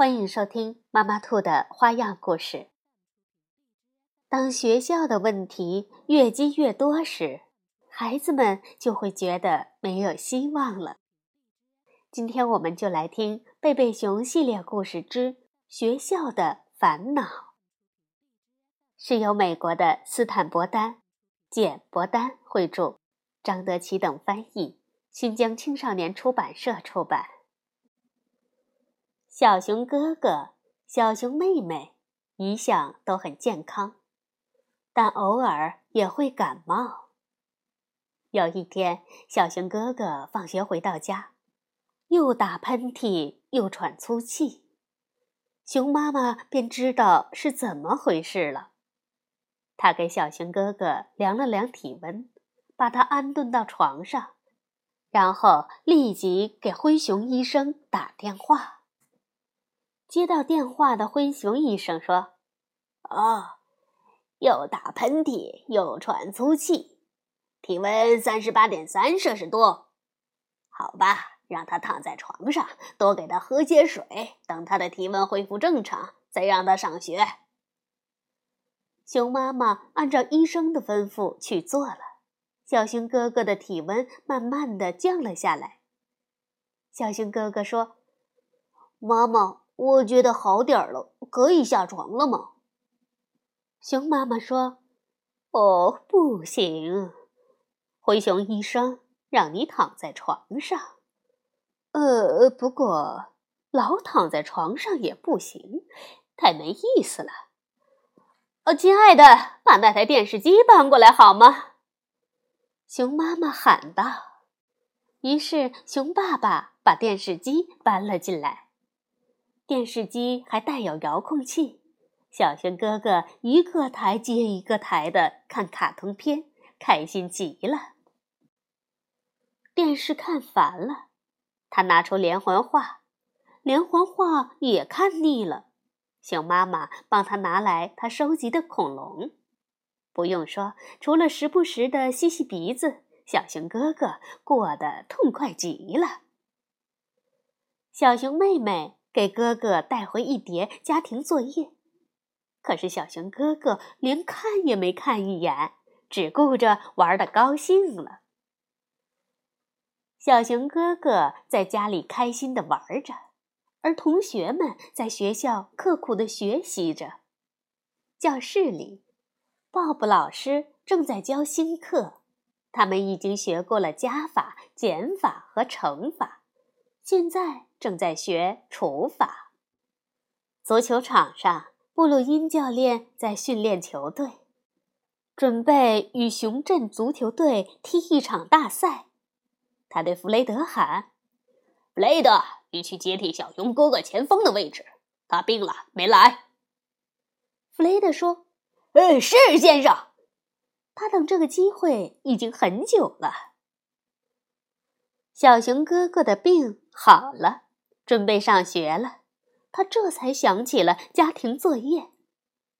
欢迎收听妈妈兔的花样故事。当学校的问题越积越多时，孩子们就会觉得没有希望了。今天我们就来听《贝贝熊系列故事之学校的烦恼》，是由美国的斯坦伯丹、简伯丹绘著，张德奇等翻译，新疆青少年出版社出版。小熊哥哥、小熊妹妹一向都很健康，但偶尔也会感冒。有一天，小熊哥哥放学回到家，又打喷嚏又喘粗气，熊妈妈便知道是怎么回事了。她给小熊哥哥量了量体温，把他安顿到床上，然后立即给灰熊医生打电话。接到电话的灰熊医生说：“哦，又打喷嚏又喘粗气，体温三十八点三摄氏度。好吧，让他躺在床上，多给他喝些水，等他的体温恢复正常，再让他上学。”熊妈妈按照医生的吩咐去做了，小熊哥哥的体温慢慢的降了下来。小熊哥哥说：“妈妈。”我觉得好点儿了，可以下床了吗？熊妈妈说：“哦，不行，灰熊医生让你躺在床上。呃，不过老躺在床上也不行，太没意思了。哦，亲爱的，把那台电视机搬过来好吗？”熊妈妈喊道。于是熊爸爸把电视机搬了进来。电视机还带有遥控器，小熊哥哥一个台接一个台的看卡通片，开心极了。电视看烦了，他拿出连环画，连环画也看腻了。熊妈妈帮他拿来他收集的恐龙，不用说，除了时不时的吸吸鼻子，小熊哥哥过得痛快极了。小熊妹妹。给哥哥带回一叠家庭作业，可是小熊哥哥连看也没看一眼，只顾着玩的高兴了。小熊哥哥在家里开心的玩着，而同学们在学校刻苦的学习着。教室里，鲍勃老师正在教新课，他们已经学过了加法、减法和乘法，现在。正在学除法。足球场上，布鲁因教练在训练球队，准备与熊镇足球队踢一场大赛。他对弗雷德喊：“弗雷德，你去接替小熊哥哥前锋的位置。他病了，没来。”弗雷德说：“嗯，是先生。”他等这个机会已经很久了。小熊哥哥的病好了。准备上学了，他这才想起了家庭作业。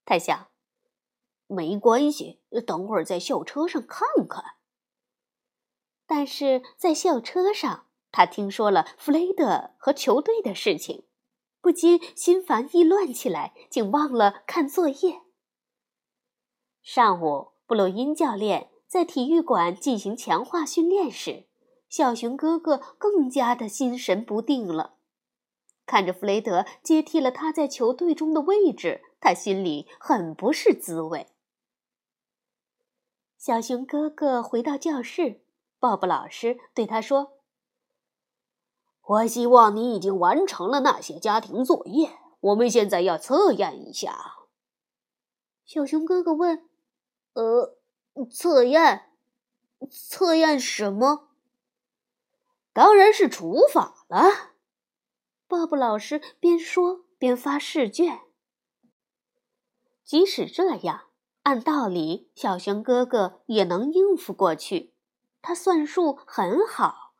他想，没关系，等会儿在校车上看看。但是在校车上，他听说了弗雷德和球队的事情，不禁心烦意乱起来，竟忘了看作业。上午，布鲁因教练在体育馆进行强化训练时，小熊哥哥更加的心神不定了。看着弗雷德接替了他在球队中的位置，他心里很不是滋味。小熊哥哥回到教室，鲍勃老师对他说：“我希望你已经完成了那些家庭作业。我们现在要测验一下。”小熊哥哥问：“呃，测验？测验什么？当然是除法了。”鲍勃老师边说边发试卷。即使这样，按道理小熊哥哥也能应付过去。他算术很好，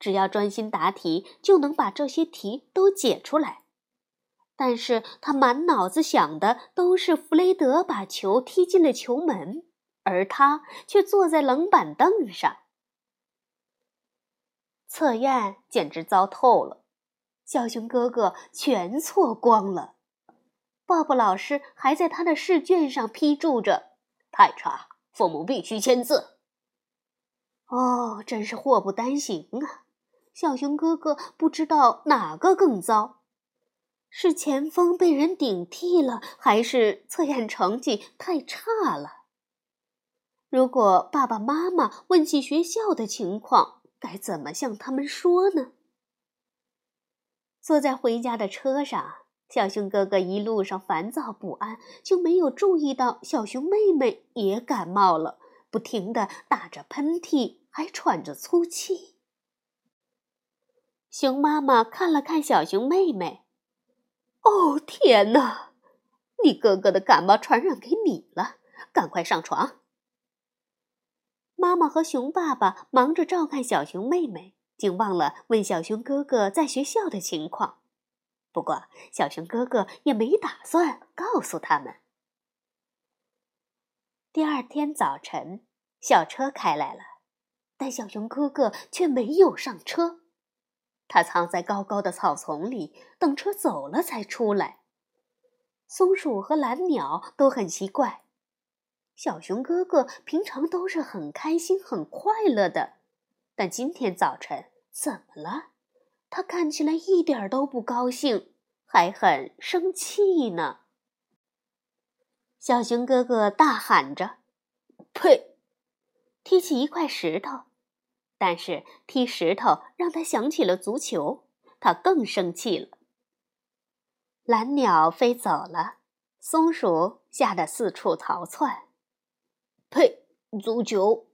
只要专心答题，就能把这些题都解出来。但是他满脑子想的都是弗雷德把球踢进了球门，而他却坐在冷板凳上。测验简直糟透了，小熊哥哥全错光了。鲍勃老师还在他的试卷上批注着：“太差，父母必须签字。”哦，真是祸不单行啊！小熊哥哥不知道哪个更糟，是前锋被人顶替了，还是测验成绩太差了？如果爸爸妈妈问起学校的情况，该怎么向他们说呢？坐在回家的车上，小熊哥哥一路上烦躁不安，就没有注意到小熊妹妹也感冒了，不停的打着喷嚏，还喘着粗气。熊妈妈看了看小熊妹妹，“哦，天哪！你哥哥的感冒传染给你了，赶快上床。”妈妈和熊爸爸忙着照看小熊妹妹，竟忘了问小熊哥哥在学校的情况。不过，小熊哥哥也没打算告诉他们。第二天早晨，校车开来了，但小熊哥哥却没有上车，他藏在高高的草丛里，等车走了才出来。松鼠和蓝鸟都很奇怪。小熊哥哥平常都是很开心、很快乐的，但今天早晨怎么了？他看起来一点都不高兴，还很生气呢。小熊哥哥大喊着：“呸！”踢起一块石头，但是踢石头让他想起了足球，他更生气了。蓝鸟飞走了，松鼠吓得四处逃窜。呸！足球！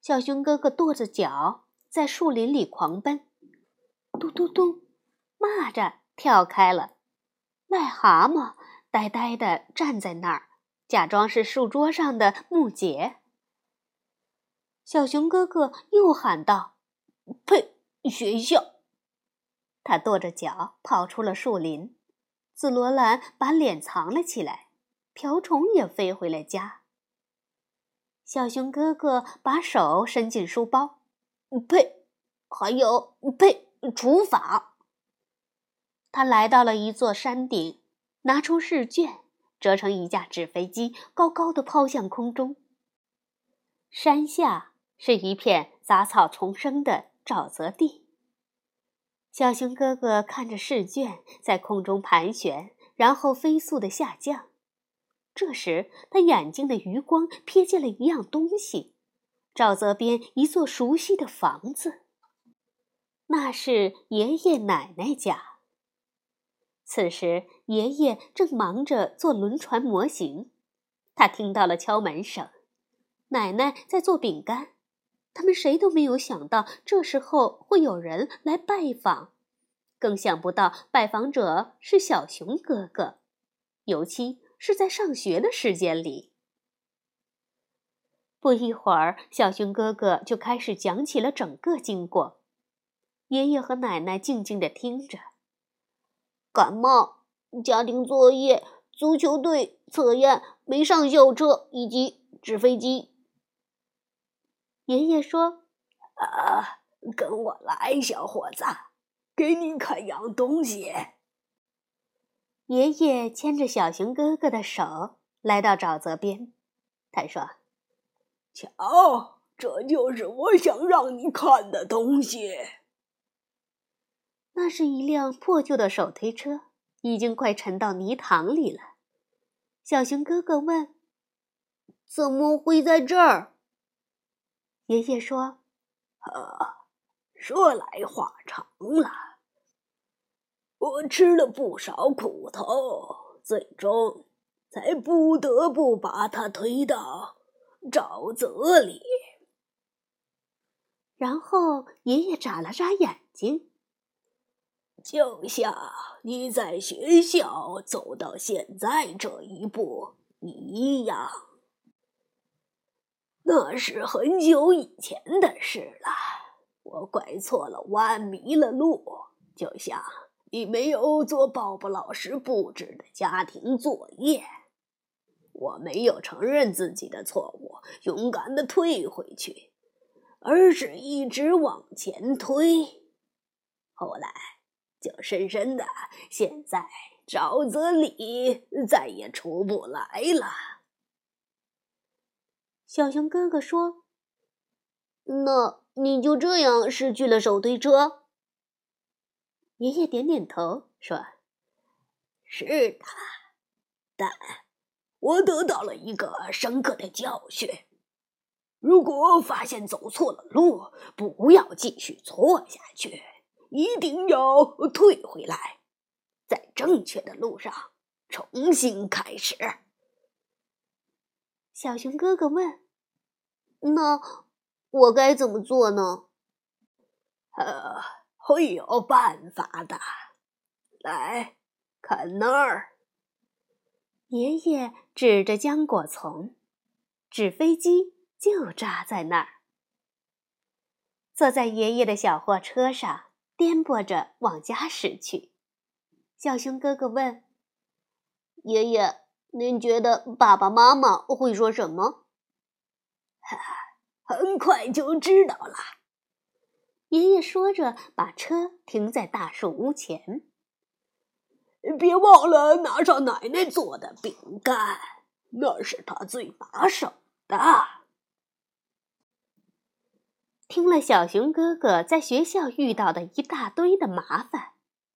小熊哥哥跺着脚在树林里狂奔，咚咚咚，蚂蚱跳开了，癞蛤蟆呆呆地站在那儿，假装是树桌上的木结。小熊哥哥又喊道：“呸！学校！”他跺着脚跑出了树林，紫罗兰把脸藏了起来，瓢虫也飞回了家。小熊哥哥把手伸进书包，呸！还有呸！厨房。他来到了一座山顶，拿出试卷，折成一架纸飞机，高高的抛向空中。山下是一片杂草丛生的沼泽地。小熊哥哥看着试卷在空中盘旋，然后飞速的下降。这时，他眼睛的余光瞥见了一样东西：沼泽边一座熟悉的房子。那是爷爷奶奶家。此时，爷爷正忙着做轮船模型。他听到了敲门声，奶奶在做饼干。他们谁都没有想到，这时候会有人来拜访，更想不到拜访者是小熊哥哥，尤其。是在上学的时间里。不一会儿，小熊哥哥就开始讲起了整个经过。爷爷和奶奶静静的听着。感冒、家庭作业、足球队、测验、没上校车以及纸飞机。爷爷说：“啊，跟我来，小伙子，给你看样东西。”爷爷牵着小熊哥哥的手来到沼泽边，他说：“瞧，这就是我想让你看的东西。”那是一辆破旧的手推车，已经快沉到泥塘里了。小熊哥哥问：“怎么会在这儿？”爷爷说：“啊，说来话长了。”我吃了不少苦头，最终才不得不把他推到沼泽里。然后爷爷眨了眨眼睛。就像你在学校走到现在这一步一样。那是很久以前的事了。我拐错了弯，迷了路，就像你没有做鲍勃老师布置的家庭作业。我没有承认自己的错误，勇敢的退回去，而是一直往前推。后来就深深的陷在沼泽里，再也出不来了。小熊哥哥说：“那你就这样失去了手推车？”爷爷点点头说：“是的，但……”我得到了一个深刻的教训：如果发现走错了路，不要继续错下去，一定要退回来，在正确的路上重新开始。小熊哥哥问：“那我该怎么做呢？”“呃，会有办法的。来看那儿。”爷爷指着浆果丛，纸飞机就扎在那儿。坐在爷爷的小货车上，颠簸着往家驶去。小熊哥哥问：“爷爷，您觉得爸爸妈妈会说什么？”“ 哈很快就知道了。”爷爷说着，把车停在大树屋前。别忘了拿上奶奶做的饼干，那是她最拿手的。听了小熊哥哥在学校遇到的一大堆的麻烦，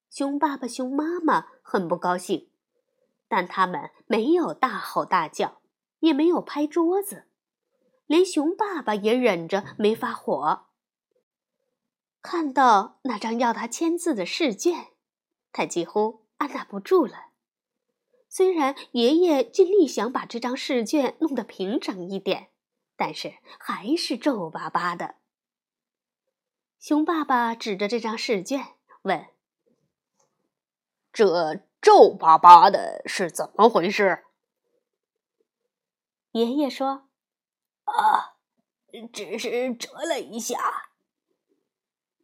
熊爸爸、熊妈妈很不高兴，但他们没有大吼大叫，也没有拍桌子，连熊爸爸也忍着没发火。看到那张要他签字的试卷，他几乎。按捺不住了。虽然爷爷尽力想把这张试卷弄得平整一点，但是还是皱巴巴的。熊爸爸指着这张试卷问：“这皱巴巴的是怎么回事？”爷爷说：“啊，只是折了一下。”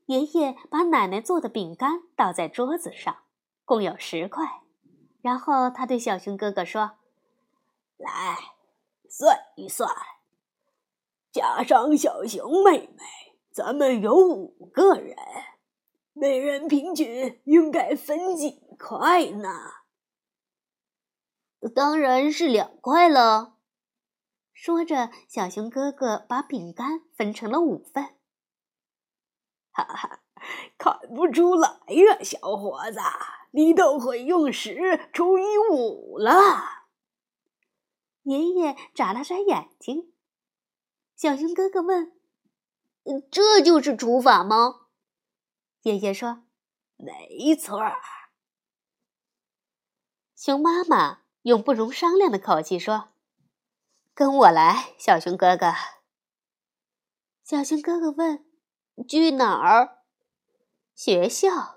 爷爷把奶奶做的饼干倒在桌子上。共有十块，然后他对小熊哥哥说：“来，算一算，加上小熊妹妹，咱们有五个人，每人平均应该分几块呢？当然是两块了。”说着，小熊哥哥把饼干分成了五份。哈哈，看不出来呀，小伙子。你都会用十除以五了。爷爷眨了眨眼睛。小熊哥哥问：“这就是除法吗？”爷爷说：“没错。”熊妈妈用不容商量的口气说：“跟我来，小熊哥哥。”小熊哥哥问：“去哪儿？”学校。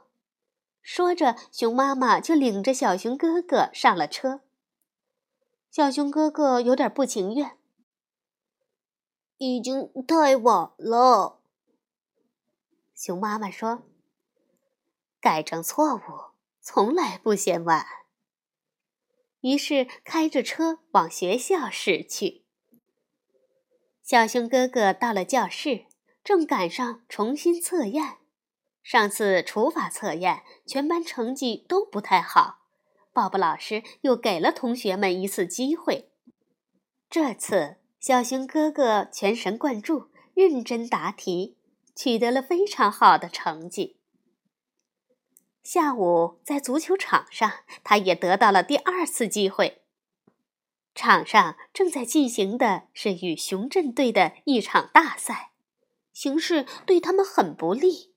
说着，熊妈妈就领着小熊哥哥上了车。小熊哥哥有点不情愿，已经太晚了。熊妈妈说：“改正错误从来不嫌晚。”于是开着车往学校驶去。小熊哥哥到了教室，正赶上重新测验。上次除法测验，全班成绩都不太好。鲍勃老师又给了同学们一次机会。这次，小熊哥哥全神贯注、认真答题，取得了非常好的成绩。下午在足球场上，他也得到了第二次机会。场上正在进行的是与熊镇队的一场大赛，形势对他们很不利。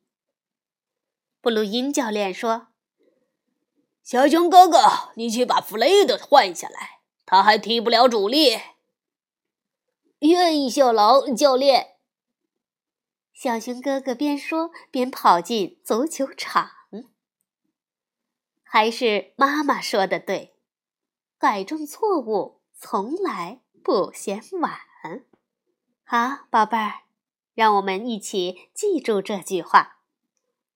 布鲁因教练说：“小熊哥哥，你去把弗雷德换下来，他还踢不了主力。”愿意效劳，教练。小熊哥哥边说边跑进足球场。还是妈妈说的对，改正错误从来不嫌晚。好，宝贝儿，让我们一起记住这句话：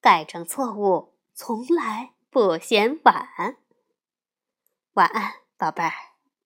改正错误从来不嫌晚。晚安，宝贝儿。